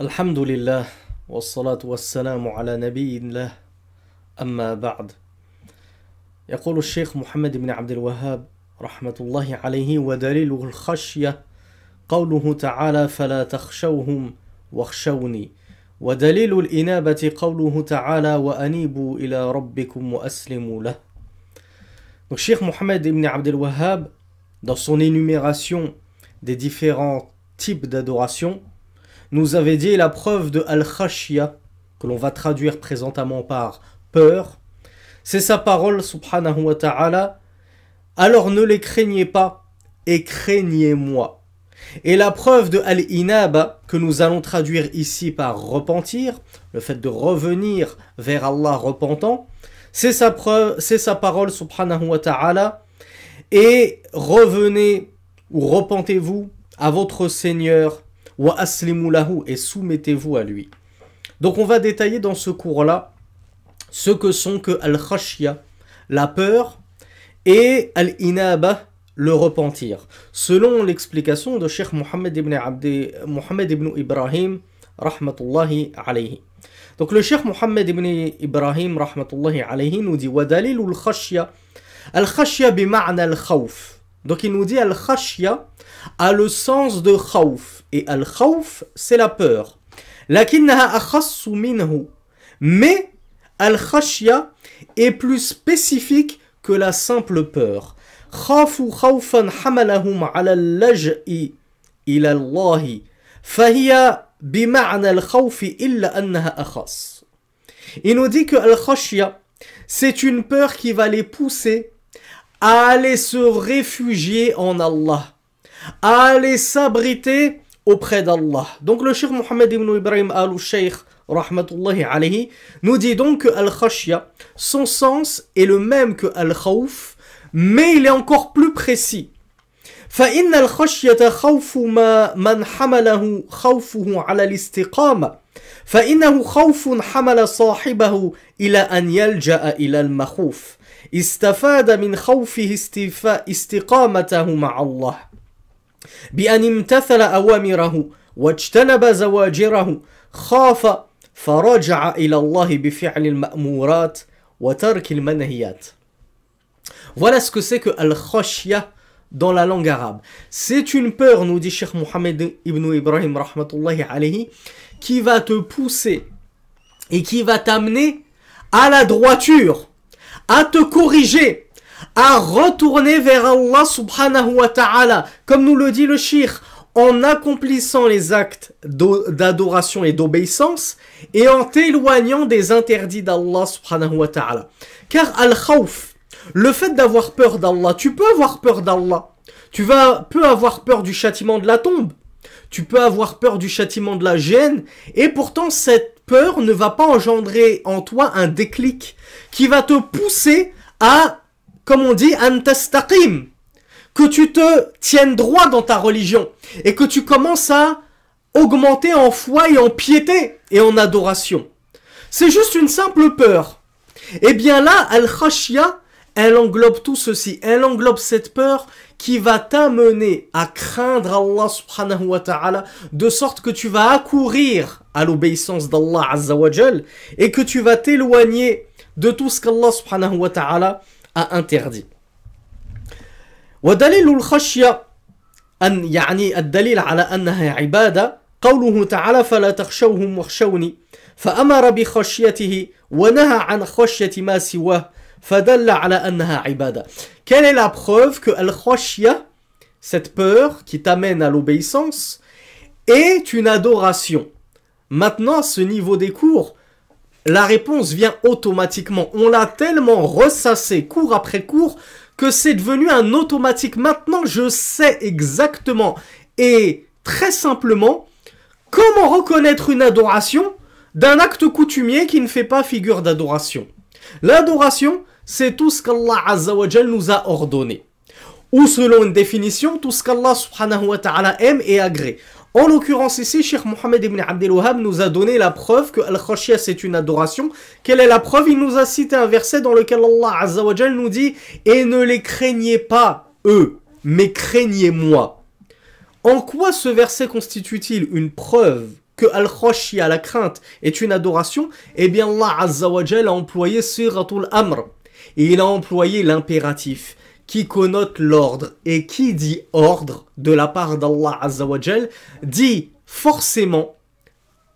الحمد لله والصلاة والسلام على نبي الله أما بعد. يقول الشيخ محمد بن عبد الوهاب رحمة الله عليه ودليل الخشية قوله تعالى فلا تخشوهم واخشوني ودليل الإنابة قوله تعالى وأنيبوا إلى ربكم وأسلموا له. Cheikh Mohammed ibn Abdel Wahhab, dans son énumération des différents types d'adoration, nous avait dit la preuve de Al-Khashya, que l'on va traduire présentement par peur, c'est sa parole, subhanahu wa ta'ala, alors ne les craignez pas et craignez-moi. Et la preuve de Al-Inaba, que nous allons traduire ici par repentir, le fait de revenir vers Allah repentant, c'est sa preuve, c'est sa parole, subhanahu wa ta'ala, et revenez ou repentez-vous à votre Seigneur, Wa aslimulahu et soumettez-vous à lui. Donc on va détailler dans ce cours-là ce que sont que al-khashya, la peur, et al-inaba, le repentir. Selon l'explication de Cheikh Mohammed ibn, Abdi, Mohammed ibn Ibrahim, rahmatullahi alayhi. Donc le Cheikh Mohammed ibn Ibrahim, rahmatullahi alayhi, nous dit Wadalil al-khashya. Al-khashya bima'na al-khawf. Donc il nous dit al-khashya, a le sens de khawf. Et al-khawf, c'est la peur. لكنها أخص منه. Mais al-khashya est plus spécifique que la simple peur. خافوا خوفا حملهم على اللجأ إلى الله فهي بمعنى الخوف إلا أنها أخص. Il nous dit que al-khashya, c'est une peur qui va les pousser à aller se réfugier en Allah, À aller s'abriter auprès d'Allah. Donc le Cheikh Mohammed ibn Ibrahim al-Sheikh rahmatullahi alayhi nous dit donc que al-khashya, son sens est le même que al-khawf, mais il est encore plus précis. فإن الخشية خوف ما من حمله خوفه على الاستقامة فإنه خوف حمل صاحبه إلى أن يلجأ إلى المخوف استفاد من خوفه استقامته مع الله بأن امتثل أوامره واجتنب زواجره خاف فرجع إلى الله بفعل المأمورات وترك المنهيات Voilà ce que c'est que al-khashya dans la langue arabe. C'est une peur, nous dit Cheikh Mohammed ibn Ibrahim rahmatullahi alayhi, qui va te pousser et qui va t'amener à la droiture, à te corriger, à retourner vers Allah subhanahu wa ta'ala, comme nous le dit le shir, en accomplissant les actes d'adoration et d'obéissance et en t'éloignant des interdits d'Allah subhanahu wa ta'ala. Car al-khawf, le fait d'avoir peur d'Allah, tu peux avoir peur d'Allah. Tu vas, peux avoir peur du châtiment de la tombe. Tu peux avoir peur du châtiment de la gêne. Et pourtant, cette peur ne va pas engendrer en toi un déclic qui va te pousser à, comme on dit, antastaqim. Que tu te tiennes droit dans ta religion. Et que tu commences à augmenter en foi et en piété et en adoration. C'est juste une simple peur. Et bien là, al-khashya, elle englobe tout ceci. Elle englobe cette peur qui va t'amener à craindre Allah subhanahu wa ta'ala de sorte que tu vas accourir à l'obéissance d'Allah azza wa et que tu vas t'éloigner de tout ce qu'Allah subhanahu wa ta'ala a interdit. ودليل الخشية أن يعني الدليل على أنها عبادة قوله تعالى فلا تخشوهم واخشوني فأمر بخشيته ونهى عن خشية ما سواه فدل على أنها عبادة Quelle est la preuve que al-khashya, cette peur qui t'amène à l'obéissance, est une adoration Maintenant, ce niveau des cours, la réponse vient automatiquement. On l'a tellement ressassé cours après cours que c'est devenu un automatique. Maintenant, je sais exactement et très simplement comment reconnaître une adoration d'un acte coutumier qui ne fait pas figure d'adoration. L'adoration, c'est tout ce qu'Allah Azzawajal nous a ordonné. Ou selon une définition, tout ce qu'Allah subhanahu wa ta'ala aime et agrée. En l'occurrence ici, Cheikh Mohammed ibn Abdel Wahhab nous a donné la preuve que Al-Khashia c'est une adoration. Quelle est la preuve? Il nous a cité un verset dans lequel Allah Azzawajal nous dit « Et ne les craignez pas, eux, mais craignez-moi ». En quoi ce verset constitue-t-il une preuve que al-khashya, la crainte, est une adoration, eh bien Allah Azza wa a employé siratul amr. Et il a employé l'impératif qui connote l'ordre. Et qui dit ordre de la part d'Allah Azza wa dit forcément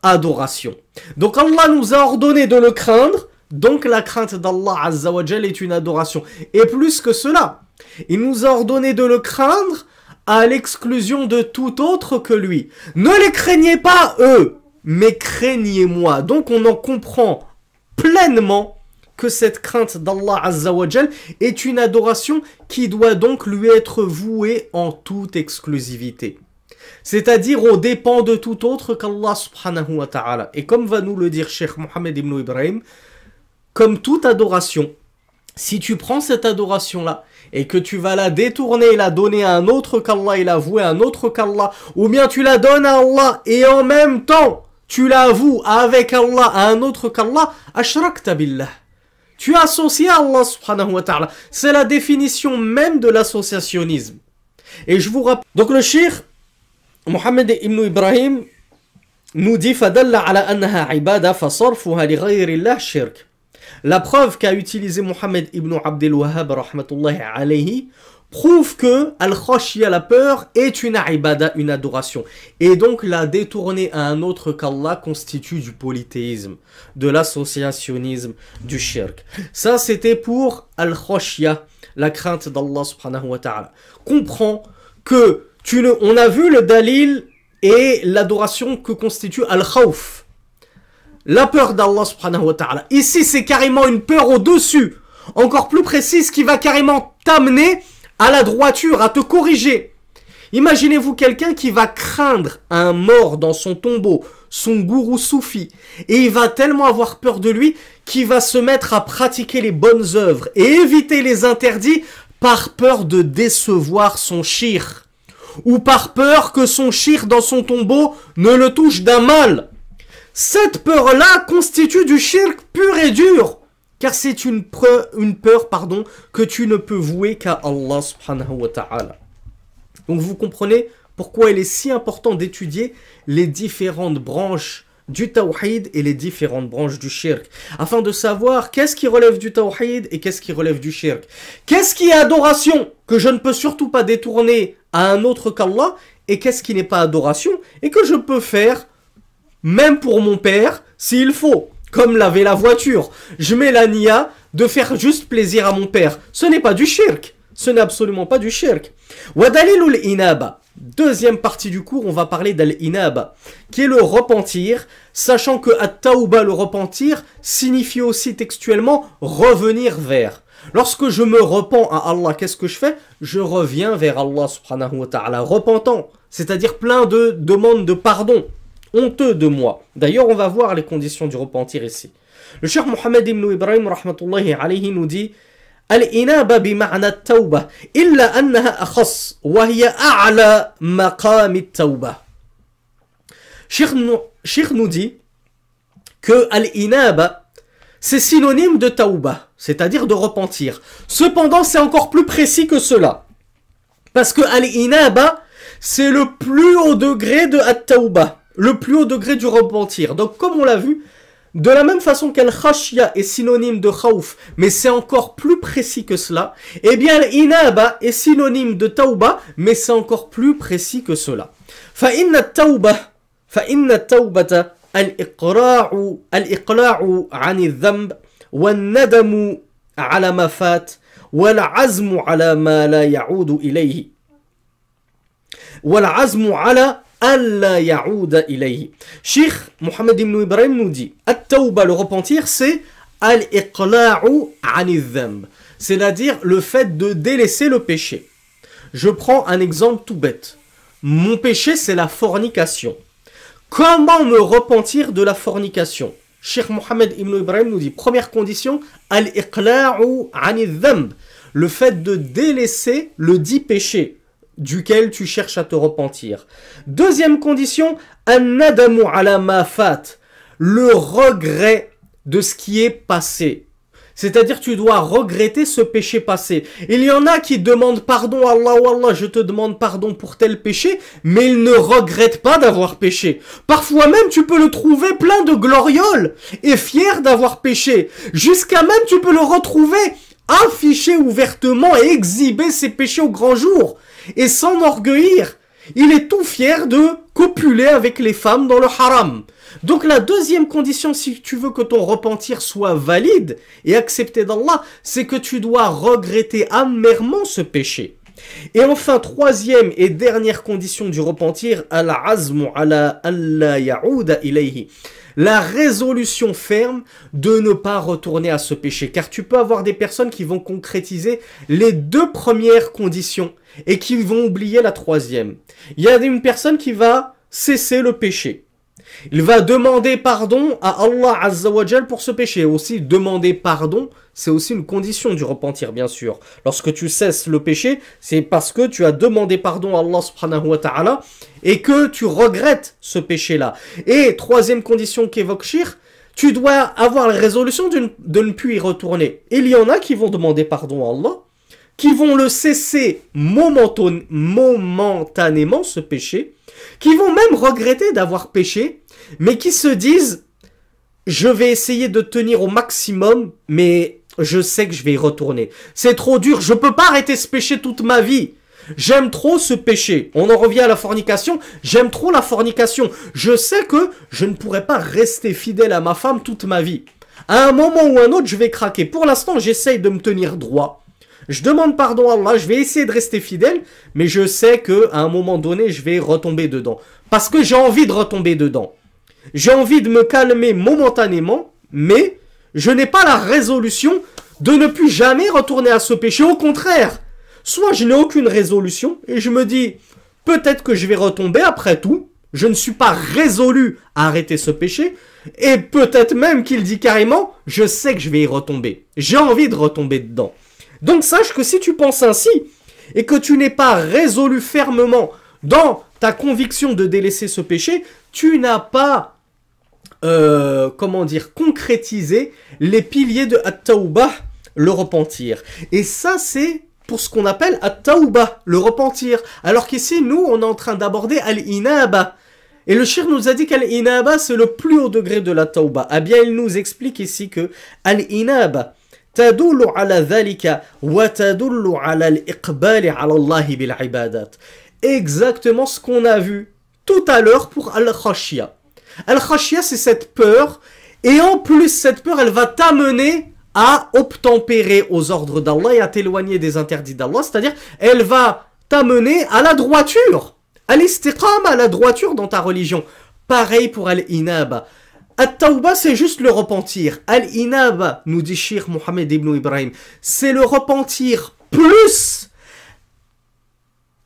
adoration. Donc Allah nous a ordonné de le craindre, donc la crainte d'Allah Azza wa est une adoration. Et plus que cela, il nous a ordonné de le craindre à l'exclusion de tout autre que lui. Ne les craignez pas eux, mais craignez-moi. Donc on en comprend pleinement que cette crainte d'Allah Azzawajal est une adoration qui doit donc lui être vouée en toute exclusivité. C'est-à-dire au dépens de tout autre qu'Allah subhanahu wa ta'ala. Et comme va nous le dire Cheikh Mohammed ibn Ibrahim, comme toute adoration, si tu prends cette adoration-là et que tu vas la détourner et la donner à un autre qu'Allah et la vouer à un autre qu'Allah, ou bien tu la donnes à Allah et en même temps tu l'avoues avec Allah à un autre qu'Allah, ashrakta billah. Tu as associé à Allah subhanahu wa ta'ala. C'est la définition même de l'associationnisme. Et je vous rappelle. Donc le shir Mohamed ibn Ibrahim nous dit La preuve qu'a utilisé Mohamed ibn Abdel Wahhab alayhi prouve que al-khashya, la peur, est une ibada, une adoration. Et donc la détourner à un autre qu'Allah constitue du polythéisme, de l'associationnisme, du shirk. Ça c'était pour al-khashya, la crainte d'Allah subhanahu wa ta'ala. Comprends que tu ne, on a vu le dalil et l'adoration que constitue al-khawf la peur d'Allah subhanahu wa ta'ala. Ici, c'est carrément une peur au-dessus, encore plus précise, qui va carrément t'amener à la droiture, à te corriger. Imaginez-vous quelqu'un qui va craindre un mort dans son tombeau, son gourou soufi, et il va tellement avoir peur de lui qu'il va se mettre à pratiquer les bonnes œuvres et éviter les interdits par peur de décevoir son shir, ou par peur que son shir dans son tombeau ne le touche d'un mal. Cette peur-là constitue du shirk pur et dur. Car c'est une, peur pardon, que tu ne peux vouer qu'à Allah subhanahu wa. Donc vous comprenez pourquoi il est si important d'étudier les différentes branches du tawhid et les différentes branches du shirk, afin de savoir qu'est-ce qui relève du tawhid et qu'est-ce qui relève du shirk. Qu'est-ce qui est adoration que je ne peux surtout pas détourner à un autre qu'Allah, et qu'est-ce qui n'est pas adoration et que je peux faire même pour mon père, s'il faut, comme laver la voiture. Je mets la nia de faire juste plaisir à mon père. Ce n'est pas du shirk. Ce n'est absolument pas du shirk. Wadalilul inaba. Deuxième partie du cours, on va parler d'al-inaba, qui est le repentir, sachant que at-tauba, le repentir, signifie aussi textuellement revenir vers. Lorsque je me repens à Allah, qu'est-ce que je fais? Je reviens vers Allah subhanahu wa ta'ala, repentant, c'est-à-dire plein de demandes de pardon honteux de moi. D'ailleurs, on va voir les conditions du repentir ici. Le cheikh Mohammed ibn Ibrahim rahmatullahi alayhi nous dit الإنابة بمعنى التوبة إلا أنها أخص وهي أعلى مقام التوبة Cheikh nous dit que al-inaba c'est synonyme de tauba, c'est-à-dire de repentir. Cependant, c'est encore plus précis que cela. Parce que al-inaba, c'est le plus haut degré de at-tauba le plus haut degré du repentir. Donc comme on l'a vu, de la même façon qu'al-khashya est synonyme de khawf, mais c'est encore plus précis que cela, eh bien l'inaba est synonyme de tauba, mais c'est encore plus précis que cela. فإن التوبة فإن التوبة الإقراع الإقلاع عن الذنب والندم على ما فات والعزم على ما لا يعود إليه والعزم على Allah ya'ouda ilayhi. Sheikh Mohammed ibn Ibrahim nous dit le repentir, c'est al-iqla'u anidham. C'est-à-dire le fait de délaisser le péché. Je prends un exemple tout bête. Mon péché, c'est la fornication. Comment me repentir de la fornication? Sheikh Mohammed ibn Ibrahim nous dit première condition al-iqla'u anidham. Le fait de délaisser le dit péché duquel tu cherches à te repentir. Deuxième condition, ala le regret de ce qui est passé. C'est-à-dire tu dois regretter ce péché passé. Il y en a qui demandent pardon Allah ou Allah, je te demande pardon pour tel péché, mais ils ne regrettent pas d'avoir péché. Parfois même tu peux le trouver plein de glorioles et fier d'avoir péché. Jusqu'à même tu peux le retrouver affiché ouvertement et exhiber ses péchés au grand jour et s'enorgueillir. Il est tout fier de copuler avec les femmes dans le haram. Donc la deuxième condition, si tu veux que ton repentir soit valide et accepté d'Allah, c'est que tu dois regretter amèrement ce péché. Et enfin, troisième et dernière condition du repentir, al-azmu ala ilayhi. La résolution ferme de ne pas retourner à ce péché. Car tu peux avoir des personnes qui vont concrétiser les deux premières conditions et qui vont oublier la troisième. Il y a une personne qui va cesser le péché. Il va demander pardon à Allah Azzawajal pour ce péché. Aussi, demander pardon, c'est aussi une condition du repentir, bien sûr. Lorsque tu cesses le péché, c'est parce que tu as demandé pardon à Allah subhanahu wa ta'ala et que tu regrettes ce péché-là. Et troisième condition qu'évoque Shir, tu dois avoir la résolution de ne plus y retourner. Il y en a qui vont demander pardon à Allah, qui vont le cesser momentanément, ce péché, qui vont même regretter d'avoir péché, mais qui se disent, je vais essayer de tenir au maximum, mais je sais que je vais y retourner. C'est trop dur, je peux pas arrêter ce péché toute ma vie. J'aime trop ce péché. On en revient à la fornication. J'aime trop la fornication. Je sais que je ne pourrai pas rester fidèle à ma femme toute ma vie. À un moment ou un autre, je vais craquer. Pour l'instant, j'essaye de me tenir droit. Je demande pardon à Allah, je vais essayer de rester fidèle, mais je sais que à un moment donné, je vais retomber dedans. Parce que j'ai envie de retomber dedans. J'ai envie de me calmer momentanément, mais je n'ai pas la résolution de ne plus jamais retourner à ce péché. Au contraire, soit je n'ai aucune résolution et je me dis peut-être que je vais retomber après tout. Je ne suis pas résolu à arrêter ce péché. Et peut-être même qu'il dit carrément, je sais que je vais y retomber. J'ai envie de retomber dedans. Donc sache que si tu penses ainsi, et que tu n'es pas résolu fermement dans ta conviction de délaisser ce péché, tu n'as pas, euh, comment dire, concrétisé les piliers de At-Tawbah, le repentir. Et ça, c'est pour ce qu'on appelle At-Tawbah, le repentir. Alors qu'ici, nous, on est en train d'aborder Al-Inaba. Et le shir nous a dit qu'Al-Inaba, c'est le plus haut degré de la Tawbah. Ah bien, il nous explique ici que Al-Inaba, تدل على ذلك وتدل على الإقبال على الله بالعبادات exactement ce qu'on a vu tout à l'heure pour Al-Khashia. Al-Khashia, c'est cette peur, et en plus, cette peur, elle va t'amener à obtempérer aux ordres d'Allah et à t'éloigner des interdits d'Allah, c'est-à-dire, elle va t'amener à la droiture, à l'istiqam, à la droiture dans ta religion. Pareil pour Al-Inaba. At-Tawbah, c'est juste le repentir. Al-Inaba, nous dit Shir Mohamed ibn Ibrahim, c'est le repentir plus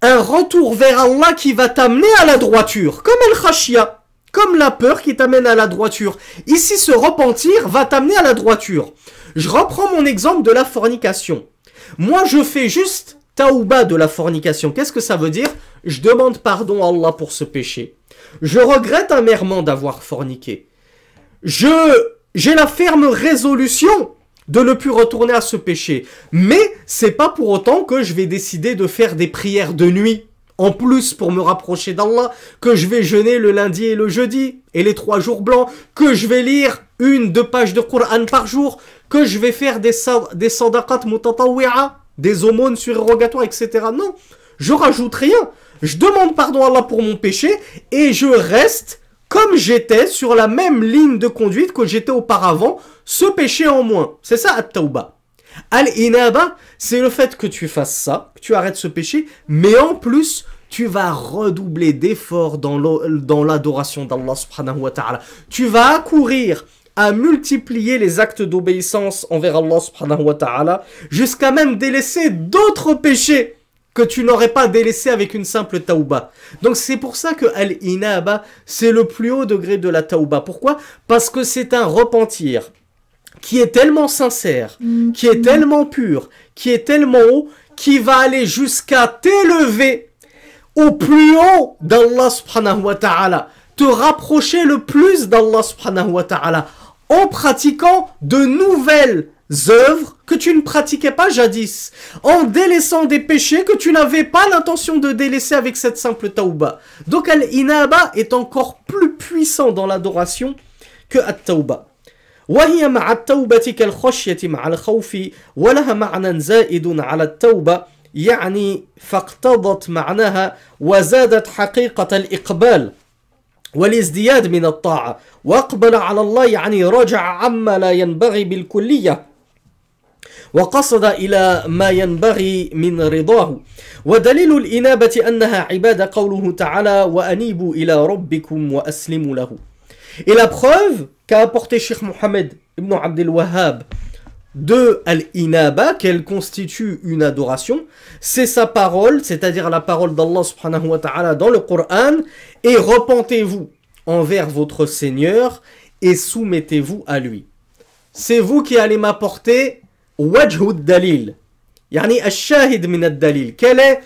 un retour vers Allah qui va t'amener à la droiture, comme el-khashia, comme la peur qui t'amène à la droiture. Ici, ce repentir va t'amener à la droiture. Je reprends mon exemple de la fornication. Moi, je fais juste taouba de la fornication. Qu'est-ce que ça veut dire? Je demande pardon à Allah pour ce péché. Je regrette amèrement d'avoir forniqué. Je, j'ai la ferme résolution de ne plus retourner à ce péché. Mais c'est pas pour autant que je vais décider de faire des prières de nuit. En plus, pour me rapprocher d'Allah, que je vais jeûner le lundi et le jeudi, et les trois jours blancs, que je vais lire une, deux pages de Coran par jour, que je vais faire des, des sadaqat mutatawwi'a, des aumônes surérogatoires, etc. Non, je rajoute rien. Je demande pardon à Allah pour mon péché, et je reste comme j'étais sur la même ligne de conduite que j'étais auparavant, ce péché en moins. C'est ça, at-tawba. Al-inaba, c'est le fait que tu fasses ça, que tu arrêtes ce péché, mais en plus, tu vas redoubler d'efforts dans l'adoration d'Allah subhanahu wa ta'ala. Tu vas accourir à multiplier les actes d'obéissance envers Allah subhanahu wa ta'ala, jusqu'à même délaisser d'autres péchés que tu n'aurais pas délaissé avec une simple taouba. Donc c'est pour ça que Al-Inaba, c'est le plus haut degré de la taouba. Pourquoi? Parce que c'est un repentir qui est tellement sincère, qui est tellement pur, qui est tellement haut, qui va aller jusqu'à t'élever au plus haut d'Allah subhanahu wa ta'ala, te rapprocher le plus d'Allah subhanahu wa ta'ala, en pratiquant de nouvelles œuvres que tu ne pratiquais pas jadis, en délaissant des péchés que tu n'avais pas l'intention de délaisser avec cette simple tauba. Donc al-inaba est encore plus puissant dans l'adoration que at-tauba. وهي مع التوبة كالخشية مع الخوف ولها معنى زائد على التوبة يعني فاقتضت معناها وزادت حقيقة الإقبال والازدياد من الطاعة. وأقبل على الله يعني رجع عما لا ينبغي بالكلية. وقصد إلى ما ينبغي من رضاه. ودليل الإنابة أنها عبادة قوله تعالى وأنيبوا إلى ربكم وأسلموا له. Preuve qu'a apporté Sheikh Mohammed ibn Abdel Wahhab de Al-Inaba, qu'elle constitue une adoration, c'est sa parole, c'est-à-dire la parole d'Allah subhanahu wa ta'ala dans le Coran, et repentez-vous envers votre Seigneur et soumettez-vous à lui. C'est vous qui allez m'apporter wajhud dalil, yani ash-shahid dalil. Quel est,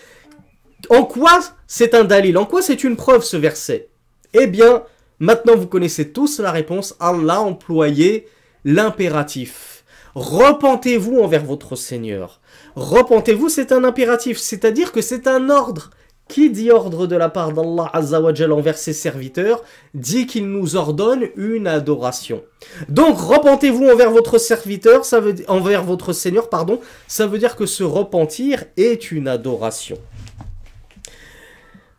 en quoi c'est un dalil, en quoi c'est une preuve ce verset? Eh bien, maintenant vous connaissez tous la réponse, Allah a employé l'impératif. Repentez-vous envers votre Seigneur. Repentez-vous, c'est un impératif, c'est-à-dire que c'est un ordre. Qui dit ordre de la part d'Allah Azzawajal envers ses serviteurs dit qu'il nous ordonne une adoration. Donc repentez-vous envers votre serviteur, ça veut envers votre Seigneur, pardon, ça veut dire que se repentir est une adoration.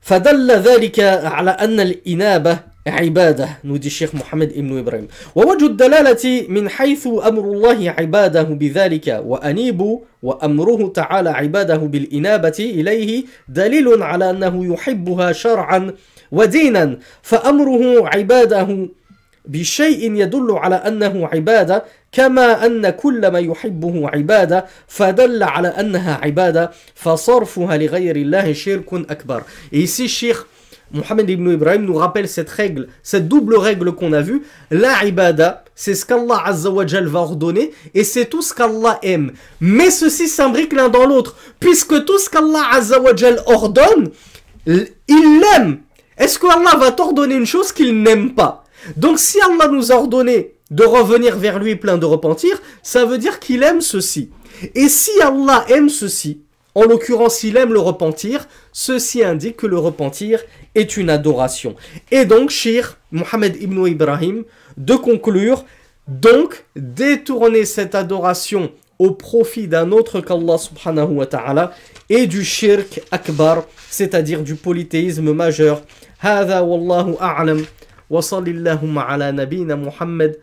فدل ذلك على أن الإنابة عبادة نودي الشيخ محمد ابن إبراهيم. ووجه الدلالة من حيث أمر الله عباده بذلك وأنيبوا وأمره تعالى عباده بالإنابة إليه دليل على أنه يحبها شرعا ودينا. فأمره عباده بشيء يدل على أنه عبادة كما أن كل ما يحبه عبادة فدل على أنها عبادة فصرفها لغير الله شرك أكبر. ici, Cheikh Mohamed ibn Ibrahim nous rappelle cette règle, cette double règle qu'on a vue. La ibada, c'est ce qu'Allah Azzawajal va ordonner et c'est tout ce qu'Allah aime. Mais ceci s'imbrique l'un dans l'autre, puisque tout ce qu'Allah Azzawajal ordonne, il l'aime. Est-ce que Allah va t'ordonner une chose qu'il n'aime pas? Donc si Allah nous a ordonné de revenir vers lui plein de repentir, ça veut dire qu'il aime ceci. Et si Allah aime ceci, en l'occurrence, il aime le repentir, ceci indique que le repentir est une adoration. Et donc, Shir Mohamed ibn Ibrahim, de conclure, donc, détourner cette adoration au profit d'un autre qu'Allah subhanahu wa ta'ala et du shirk akbar, c'est-à-dire du polythéisme majeur. هذا والله أعلم وصل اللهم على نبينا محمد